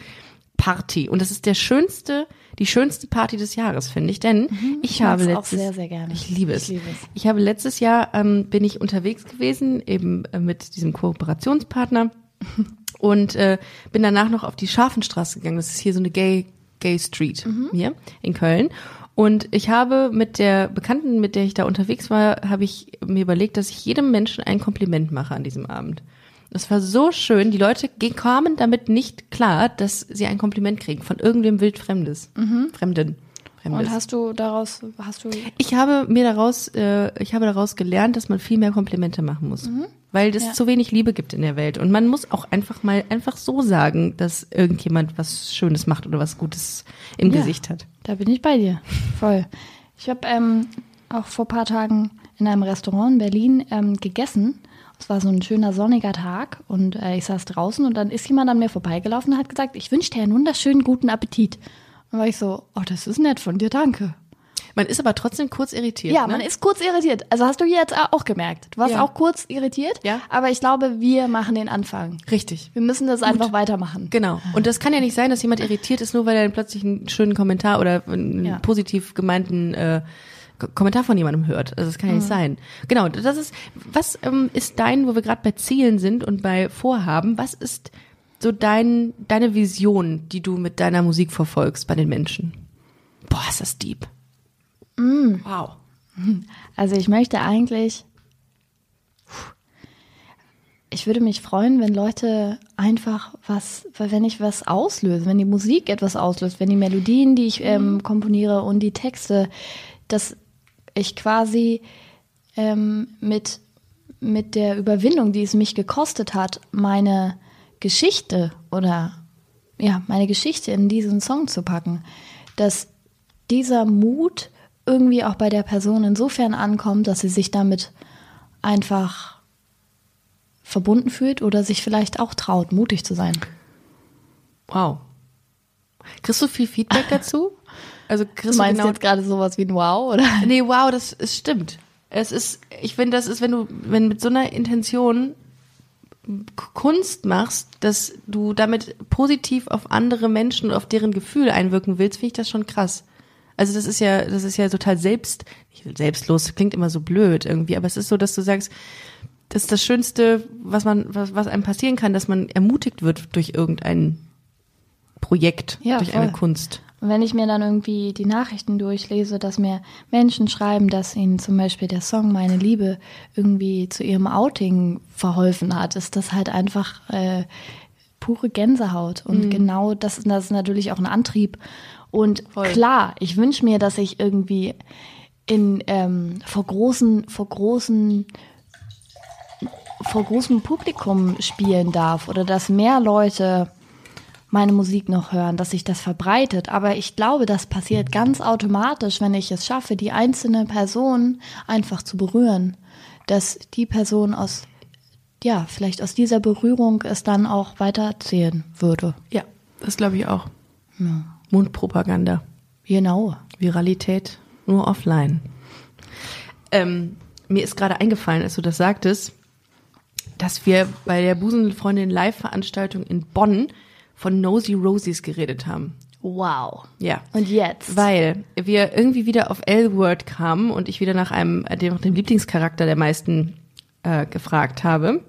Party. Und das ist der schönste, die schönste Party des Jahres, finde ich. Denn ich, Mhm. mag's habe auch letztes, sehr, sehr gerne. Ich liebe es. Ich liebe es. Ich habe letztes Jahr ähm, bin ich unterwegs gewesen, eben äh, mit diesem Kooperationspartner und äh, bin danach noch auf die Scharfenstraße gegangen. Das ist hier so eine Gay Gay Street hier in Köln. Und ich habe mit der Bekannten, mit der ich da unterwegs war, habe ich mir überlegt, dass ich jedem Menschen ein Kompliment mache an diesem Abend. Das war so schön. Die Leute kamen damit nicht klar, dass sie ein Kompliment kriegen von irgendwem wildfremdes, Fremden. Fremdes. Und hast du daraus, hast du Ich habe mir daraus, äh, ich habe daraus gelernt, dass man viel mehr Komplimente machen muss, weil es Ja. zu wenig Liebe gibt in der Welt und man muss auch einfach mal einfach so sagen, dass irgendjemand was Schönes macht oder was Gutes im Ja. Gesicht hat. Da bin ich bei dir. Voll. Ich habe ähm, auch vor paar Tagen in einem Restaurant in Berlin ähm, gegessen. Es war so ein schöner sonniger Tag und äh, ich saß draußen und dann ist jemand an mir vorbeigelaufen und hat gesagt, ich wünsche dir einen wunderschönen guten Appetit. Und war ich so, oh, das ist nett von dir, danke. Man ist aber trotzdem kurz irritiert. Ja, ne? man ist kurz irritiert. Also hast du jetzt auch gemerkt. Du warst Ja. auch kurz irritiert, Ja. aber ich glaube, wir machen den Anfang. richtig. Wir müssen das einfach weitermachen. Genau. Und das kann ja nicht sein, dass jemand irritiert ist, nur weil er dann plötzlich einen schönen Kommentar oder einen Ja. positiv gemeinten äh, Kommentar von jemandem hört. Also das kann ja nicht sein. Genau, das ist, was ähm, ist dein, wo wir gerade bei Zielen sind und bei Vorhaben, was ist so dein, deine Vision, die du mit deiner Musik verfolgst bei den Menschen? Boah, ist das deep. Wow. Also ich möchte eigentlich, ich würde mich freuen, wenn Leute einfach was, wenn ich was auslöse, wenn die Musik etwas auslöst, wenn die Melodien, die ich ähm, komponiere und die Texte, dass ich quasi ähm, mit, mit der Überwindung, die es mich gekostet hat, meine Geschichte oder ja, meine Geschichte in diesen Song zu packen, dass dieser Mut irgendwie auch bei der Person insofern ankommt, dass sie sich damit einfach verbunden fühlt oder sich vielleicht auch traut, mutig zu sein. Wow. Kriegst du viel Feedback dazu? Also Du kriegst meinst du genau jetzt gerade sowas wie ein Wow oder? Nee, wow, das, es stimmt. Es ist, ich finde, das ist, wenn du, wenn mit so einer Intention Kunst machst, dass du damit positiv auf andere Menschen und auf deren Gefühle einwirken willst, finde ich das schon krass. Also das ist ja, das ist ja total selbst, selbstlos, klingt immer so blöd irgendwie, aber es ist so, dass du sagst, das ist das Schönste, was man, was, was einem passieren kann, dass man ermutigt wird durch irgendein Projekt, Ja, durch eine voll. Kunst. Und wenn ich mir dann irgendwie die Nachrichten durchlese, dass mir Menschen schreiben, dass ihnen zum Beispiel der Song Meine Liebe irgendwie zu ihrem Outing verholfen hat, ist das halt einfach äh, pure Gänsehaut. Und genau das, das ist natürlich auch ein Antrieb. Und Voll. klar, ich wünsche mir, dass ich irgendwie in ähm, vor großen, vor großen vor großem Publikum spielen darf oder dass mehr Leute meine Musik noch hören, dass sich das verbreitet. Aber ich glaube, das passiert ganz automatisch, wenn ich es schaffe, die einzelne Person einfach zu berühren. Dass die Person aus, ja, vielleicht aus dieser Berührung es dann auch weiter erzählen würde. Ja, das glaube ich auch. Mundpropaganda. Genau. Viralität nur offline. Ähm, mir ist gerade eingefallen, als du das sagtest, dass wir bei der Busenfreundin Live-Veranstaltung in Bonn von Nosy Rosies geredet haben. Wow. Ja. Und jetzt? Weil wir irgendwie wieder auf L-Word kamen und ich wieder nach einem, äh, dem, dem Lieblingscharakter der meisten äh, gefragt habe.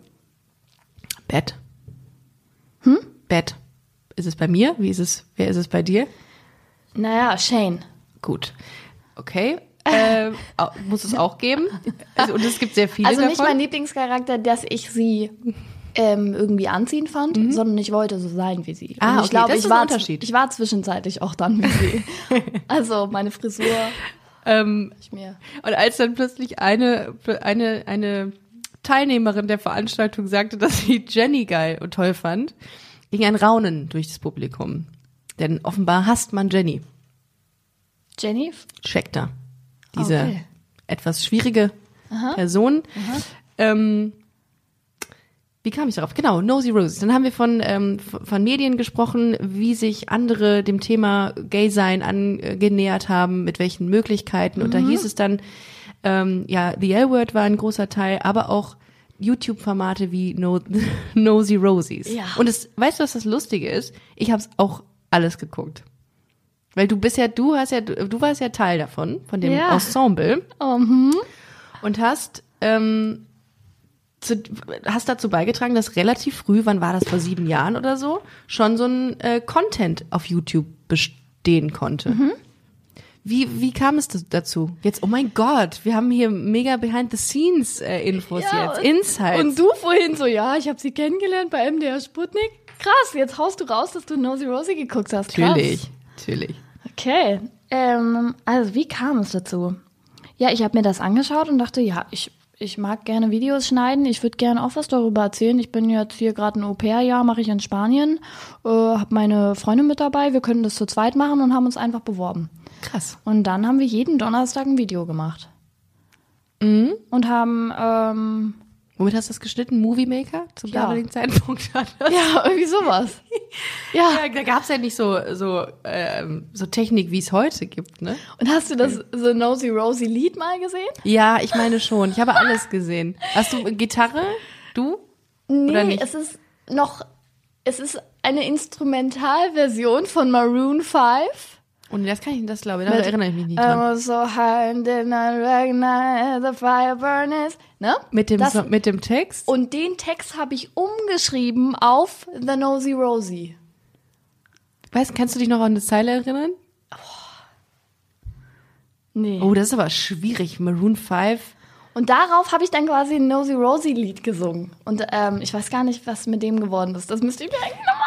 Bett. Hm? Bett. Ist es bei mir? Wie ist es, wer ist es bei dir? naja, Shane. Gut. Okay. Au- muss es auch geben. Also, und es gibt sehr viele Also nicht davon. mein Lieblingscharakter, dass ich sie ähm, irgendwie anziehend fand, sondern ich wollte so sein wie sie. Mhm. Ah, Und ich okay, glaube, ich ist ein war, Unterschied. ich war zwischenzeitlich auch dann wie sie. also meine Frisur, ähm, ich mir. und als dann plötzlich eine, eine, eine Teilnehmerin der Veranstaltung sagte, dass sie Jenny geil und toll fand, ging ein Raunen durch das Publikum. Denn offenbar hasst man Jenny. Jenny? Scheckter. Diese Okay. etwas schwierige Person. Ähm, wie kam ich darauf? Genau, Nosy Roses. Dann haben wir von, ähm, von Medien gesprochen, wie sich andere dem Thema Gay-Sein angenähert haben, mit welchen Möglichkeiten. Und da hieß es dann, ähm, ja, The L-Word war ein großer Teil, aber auch YouTube-Formate wie no Nosy Rosies. Ja. Und es, weißt du, was das Lustige ist? Ich habe es auch alles geguckt. Weil du bist ja, du hast ja, du, warst ja Teil davon, von dem Ja. Ensemble Oh, hm. und hast ähm, zu, hast dazu beigetragen, dass relativ früh, wann war das vor sieben Jahren oder so, schon so ein äh, Content auf YouTube bestehen konnte. Mhm. Wie, wie kam es dazu? Jetzt, oh mein Gott, wir haben hier mega Behind-the-Scenes-Infos Ja, jetzt, Insights. Und du vorhin so, ja, ich habe sie kennengelernt bei MDR Sputnik. Krass, jetzt haust du raus, dass du Nosy Rosie geguckt hast. Krass. natürlich, natürlich. Okay. Ähm, also wie kam es dazu? Ja, ich habe mir das angeschaut und dachte, ja, ich, ich mag gerne Videos schneiden. Ich würde gerne auch was darüber erzählen. Ich bin jetzt hier gerade ein Au-pair-Jahr, mache ich in Spanien. Äh, habe meine Freundin mit dabei. Wir könnten das zu zweit machen und haben uns einfach beworben. Krass. Und dann haben wir jeden Donnerstag ein Video gemacht. Und haben, ähm, Womit hast du das geschnitten? Movie Maker? Zum Ja. damaligen Zeitpunkt hat das. ja, irgendwie sowas. Ja. Ja, da gab's ja nicht so, so, ähm, so Technik, wie es heute gibt, ne? Und hast du das The Nosy Rosie Lied mal gesehen? Ja, ich meine schon. Ich habe alles gesehen. Hast du Gitarre? Du? Nee, Oder nicht? es ist noch, es ist eine Instrumentalversion von Maroon 5. Und das kann ich, das glaube ich, da erinnere ich mich nicht dran. I was so high and did not recognize the fire burns. Ne? Mit dem, das, so, mit dem Text? Und den Text habe ich umgeschrieben auf The Nosy Rosie. Weißt, kannst du dich noch an eine Zeile erinnern? Nee. Oh, das ist aber schwierig. Maroon 5. Und darauf habe ich dann quasi ein Nosy Rosie Lied gesungen. Und ähm, ich weiß gar nicht, was mit dem geworden ist. Das müsste ich mir eigentlich nochmal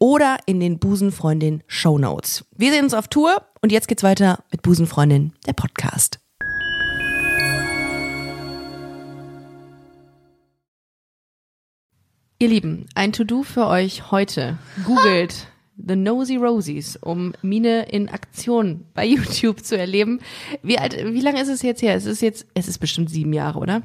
oder in den Busenfreundin Show Notes. Wir sehen uns auf Tour und jetzt geht's weiter mit Busenfreundin, der Podcast. Ihr Lieben, ein To-Do für euch heute. Googelt The Nosy Rosies, um Mine in Aktion bei YouTube zu erleben. Wie alt, wie lange ist es jetzt her? Es ist jetzt, es ist bestimmt sieben Jahre, oder?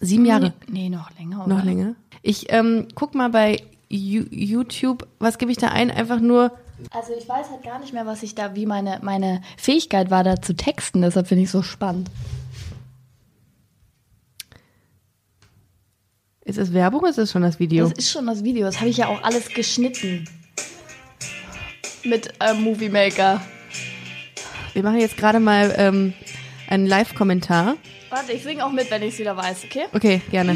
Sieben Jahre. Nee, noch länger. Oder? Noch länger. Ich ähm, guck mal bei YouTube, was gebe ich da ein? Einfach nur Also ich weiß halt gar nicht mehr, was ich da, wie meine, meine Fähigkeit war, da zu texten. Deshalb finde ich so spannend. Ist es Werbung oder ist es schon das Video? Das ist schon das Video. Das habe ich ja auch alles geschnitten. Mit äh, Movie Maker. Wir machen jetzt gerade mal ähm, einen Live-Kommentar. Warte, ich singe auch mit, wenn ich es wieder weiß, okay? Okay, gerne.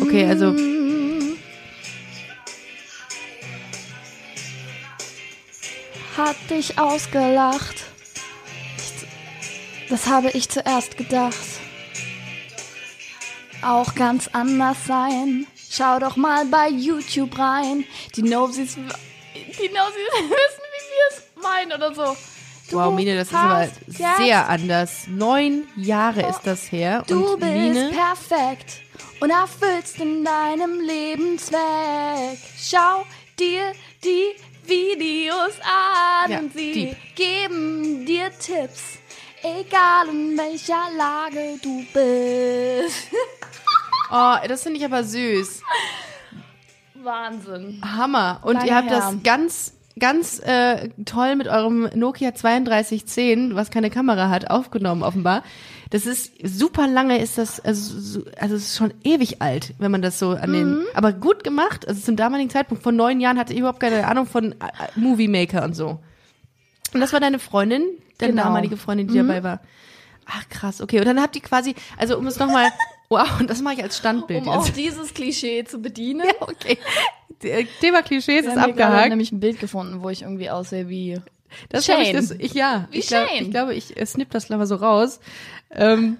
Okay, also Hat dich ausgelacht. Das habe ich zuerst gedacht. Auch ganz anders sein. Schau doch mal bei YouTube rein. Die Nosies, die Nosies wissen, wie wir es meinen oder so. Du wow, Mine, das ist aber sehr anders. Neun Jahre ist das her. Du und bist Mine, perfekt und erfüllst in deinem Leben Zweck. Schau dir die Videos an Ja, und sie deep. geben dir Tipps, egal in welcher Lage du bist. oh, das finde ich aber süß. Wahnsinn. Hammer. Und Lange ihr habt her. das ganz, ganz äh, toll mit eurem Nokia 3210, was keine Kamera hat, aufgenommen offenbar. Das ist super lange, ist das, also, so- also es ist schon ewig alt, wenn man das so an den, aber gut gemacht. Also zum damaligen Zeitpunkt, vor neun Jahren hatte ich überhaupt keine Ahnung von äh, Movie Maker und so. Und das war deine Freundin, deine Genau. damalige Freundin, die dabei war. Ach krass, okay. Und dann habt ihr quasi, also um es nochmal, wow, und das mache ich als Standbild Um auch jetzt. dieses Klischee zu bedienen. Ja, okay. Thema Klischees ist haben hier gerade abgehakt. nämlich ein Bild gefunden, wo ich irgendwie aussehe wie Das glaub ich, Shane. das, ich, ja, Wie ich, glaub, Shane. ich glaube, ich äh, snipp das mal so raus. Ähm,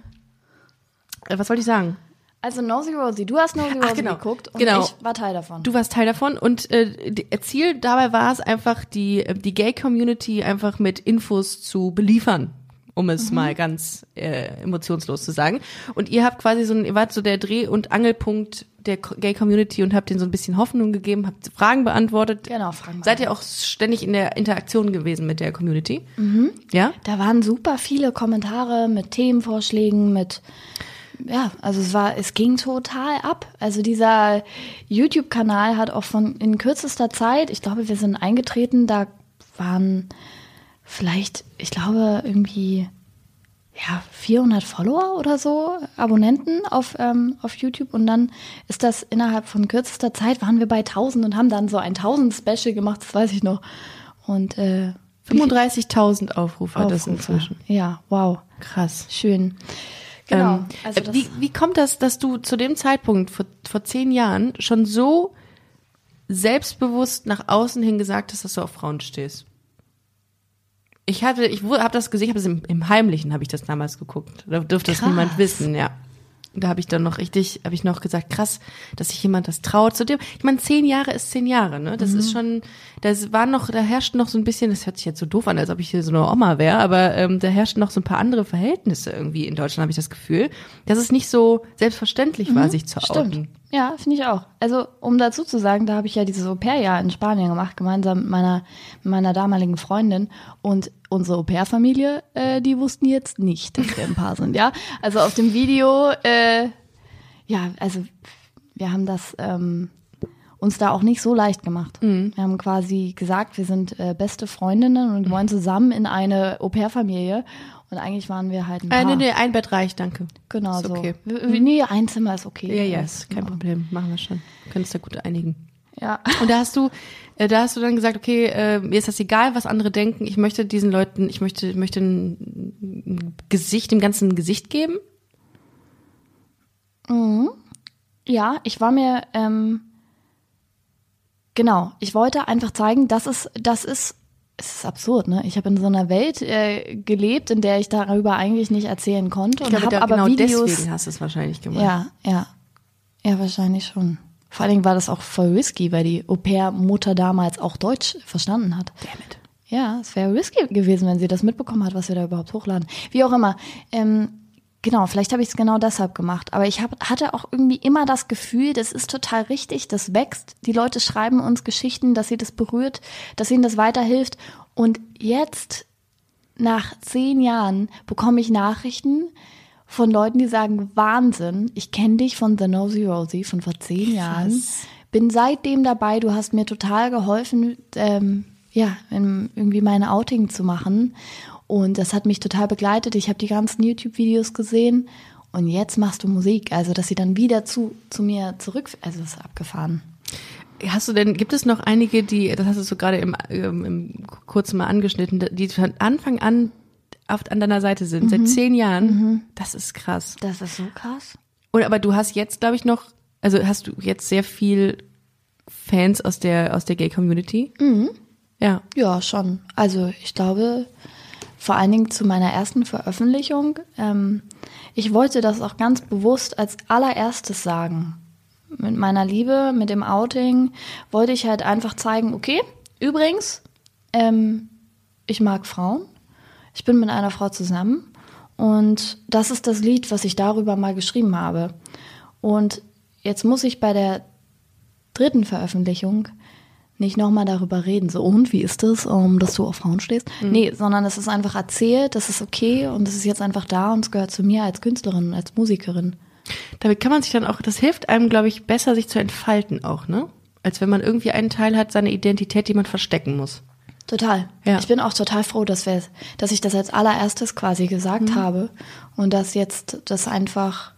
äh, was wollte ich sagen? Also Nosy Rosie, du hast Nosy Rosie genau. geguckt und Genau. ich war Teil davon. Du warst Teil davon und äh, die- Ziel dabei war es einfach, die, äh, die Gay-Community einfach mit Infos zu beliefern, um es mal ganz äh, emotionslos zu sagen. Und ihr habt quasi so ein, ihr wart so der Dreh- und Angelpunkt der Co- Gay-Community und habt denen so ein bisschen Hoffnung gegeben, habt Fragen beantwortet. Genau, Fragen Seid ihr auch ständig in der Interaktion gewesen mit der Community? Ja? Da waren super viele Kommentare mit Themenvorschlägen, mit ja, also es war, es ging total ab. Also dieser YouTube-Kanal hat auch von in kürzester Zeit, ich glaube, wir sind eingetreten, da waren vielleicht, ich glaube, irgendwie ja 400 Follower oder so, Abonnenten auf, ähm, auf YouTube und dann ist das innerhalb von kürzester Zeit waren wir bei 1000 und haben dann so ein 1000 Special gemacht, das weiß ich noch. Und äh, 35.000 Aufrufe hat das inzwischen. Ja, wow. Krass. Schön. Genau. Ähm, also wie, wie kommt das, dass du zu dem Zeitpunkt vor, vor zehn Jahren schon so selbstbewusst nach außen hin gesagt hast, dass du auf Frauen stehst? Ich hatte, ich habe das gesehen, ich habe es im, im Heimlichen habe ich das damals geguckt. Da dürfte es Krass. niemand wissen, ja. Da habe ich dann noch richtig, habe ich noch gesagt, krass, dass sich jemand das traut. Zu dem, ich meine, zehn Jahre ist zehn Jahre, ne? Das ist schon, das war noch, da herrscht noch so ein bisschen, das hört sich jetzt so doof an, als ob ich hier so eine Oma wäre, aber ähm, da herrschten noch so ein paar andere Verhältnisse irgendwie in Deutschland, habe ich das Gefühl, dass es nicht so selbstverständlich war, sich zu Stimmt. Ja, finde ich auch. Also, um dazu zu sagen, da habe ich ja dieses Au-pair-Jahr in Spanien gemacht, gemeinsam mit meiner, meiner damaligen Freundin. Und unsere Au-pair-Familie, äh, die wussten jetzt nicht, dass wir ein Paar sind, ja. Also auf dem Video, äh, ja, also wir haben das ähm, uns da auch nicht so leicht gemacht. Mhm. Wir haben quasi gesagt, wir sind äh, beste Freundinnen und wollen zusammen in eine Au-pair-Familie. Und eigentlich waren wir halt ein Paar. Äh, nee, nee, ein Bett reicht, danke. Genau Ist so. okay. Nee, ein Zimmer ist okay. Ja, ja, ist kein Genau. Problem, machen wir schon. Wir können uns da gut einigen. Ja. Und da hast du, äh, da hast du dann gesagt, okay, äh, mir ist das egal, was andere denken. Ich möchte diesen Leuten, ich möchte, ich möchte ein Gesicht, dem ganzen ein Gesicht geben. Ja, ich war mir, ähm, genau, ich wollte einfach zeigen, das ist, das ist, es ist absurd, ne? Ich habe in so einer Welt äh, gelebt, in der ich darüber eigentlich nicht erzählen konnte Ich und glaube, habe da, aber genau Videos. deswegen hast du es wahrscheinlich gemacht. Ja, ja, ja, wahrscheinlich schon. Vor allen Dingen war das auch voll risky, weil die Au-pair-Mutter damals auch Deutsch verstanden hat. Damit. Ja, es wäre risky gewesen, wenn sie das mitbekommen hat, was wir da überhaupt hochladen. Wie auch immer. Ähm, genau, vielleicht habe ich es genau deshalb gemacht. Aber ich hab, hatte auch irgendwie immer das Gefühl, das ist total richtig, das wächst. Die Leute schreiben uns Geschichten, dass sie das berührt, dass ihnen das weiterhilft. Und jetzt, nach zehn Jahren, bekomme ich Nachrichten von Leuten, die sagen, Wahnsinn, ich kenne dich von The Nosy Rosie von vor zehn Jahren. Bin seitdem dabei, du hast mir total geholfen, ähm, ja, irgendwie meine Outing zu machen. Und das hat mich total begleitet. Ich habe die ganzen YouTube-Videos gesehen und jetzt machst du Musik. Also, dass sie dann wieder zu, zu mir zurück, also das ist abgefahren. Hast du denn, gibt es noch einige, die, das hast du so gerade im, ähm, im kurz mal angeschnitten, die von Anfang an auf, an deiner Seite sind, Mhm. seit zehn Jahren? Das ist krass. Das ist so krass. Und aber du hast jetzt, glaube ich, noch, also hast du jetzt sehr viel Fans aus der aus der Gay Community? Mhm. Ja. Ja, schon. Also ich glaube, vor allen Dingen zu meiner ersten Veröffentlichung, ähm, ich wollte das auch ganz bewusst als allererstes sagen. Mit meiner Liebe, mit dem Outing, wollte ich halt einfach zeigen, okay, übrigens, ähm, ich mag Frauen. Ich bin mit einer Frau zusammen. Und das ist das Lied, was ich darüber mal geschrieben habe. Und jetzt muss ich bei der dritten Veröffentlichung nicht nochmal darüber reden, so und wie ist das, um, dass du auf Frauen stehst? Nee, sondern es ist einfach erzählt, das ist okay und es ist jetzt einfach da und es gehört zu mir als Künstlerin, als Musikerin. Damit kann man sich dann auch, das hilft einem, glaube ich, besser, sich zu entfalten auch, ne? Als wenn man irgendwie einen Teil hat, seine Identität, die man verstecken muss. Total. Ja. Ich bin auch total froh, dass wir, dass ich das als allererstes quasi gesagt habe und dass jetzt das einfach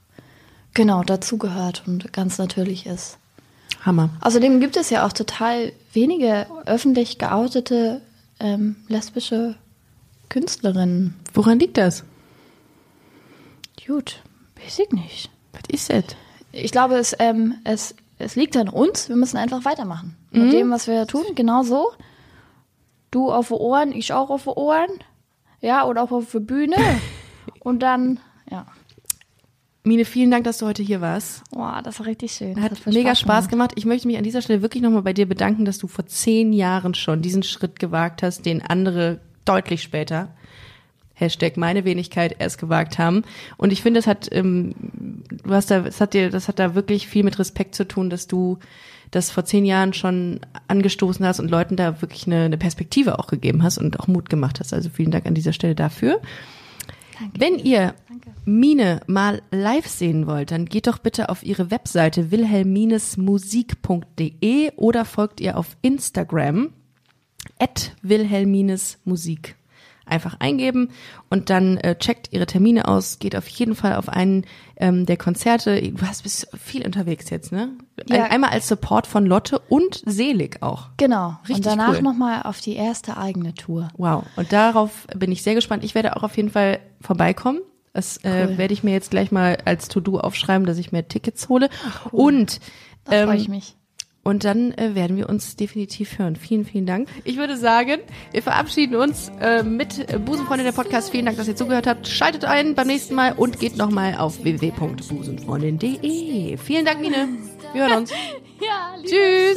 genau dazugehört und ganz natürlich ist. Hammer. Außerdem gibt es ja auch total wenige öffentlich geoutete ähm, lesbische Künstlerinnen. Woran liegt das? Gut, weiß ich nicht. Was ist das? Ich glaube, es, ähm, es, es liegt an uns. Wir müssen einfach weitermachen. Mit dem, was wir tun, genau so. Du auf die Ohren, ich auch auf die Ohren. Ja, oder auch auf die Bühne. Und dann, ja. Mine, vielen Dank, dass du heute hier warst. Boah, das war richtig schön. Das Hat voll mega Spaß gemacht. Ich möchte mich an dieser Stelle wirklich nochmal bei dir bedanken, dass du vor zehn Jahren schon diesen Schritt gewagt hast, den andere deutlich später, Hashtag meine Wenigkeit, erst gewagt haben. Und ich finde, es hat, ähm, du hast da, es hat dir, das hat da wirklich viel mit Respekt zu tun, dass du das vor zehn Jahren schon angestoßen hast und Leuten da wirklich eine, eine Perspektive auch gegeben hast und auch Mut gemacht hast. Also vielen Dank an dieser Stelle dafür. Wenn ihr Mine mal live sehen wollt, dann geht doch bitte auf ihre Webseite wilhelminesmusik.de oder folgt ihr auf Instagram at wilhelminesmusik. einfach eingeben und dann äh, checkt ihre Termine aus, geht auf jeden Fall auf einen ähm, der Konzerte. Du hast bist viel unterwegs jetzt, ne? Ja. Ein, einmal als Support von Lotte und Selig auch. Genau. Richtig und danach cool. nochmal auf die erste eigene Tour. Wow. Und darauf bin ich sehr gespannt. Ich werde auch auf jeden Fall vorbeikommen. Das äh, Cool. werde ich mir jetzt gleich mal als To-Do aufschreiben, dass ich mir Tickets hole. Und Da ähm, freue ich mich. Und dann äh, werden wir uns definitiv hören. Vielen, vielen Dank. Ich würde sagen, wir verabschieden uns äh, mit äh, Busenfreunde der Podcast. Vielen Dank, dass ihr zugehört habt. Schaltet ein beim nächsten Mal und geht nochmal auf www.busenfreundin.de. Vielen Dank, Mine. Wir hören uns. Ja, Tschüss.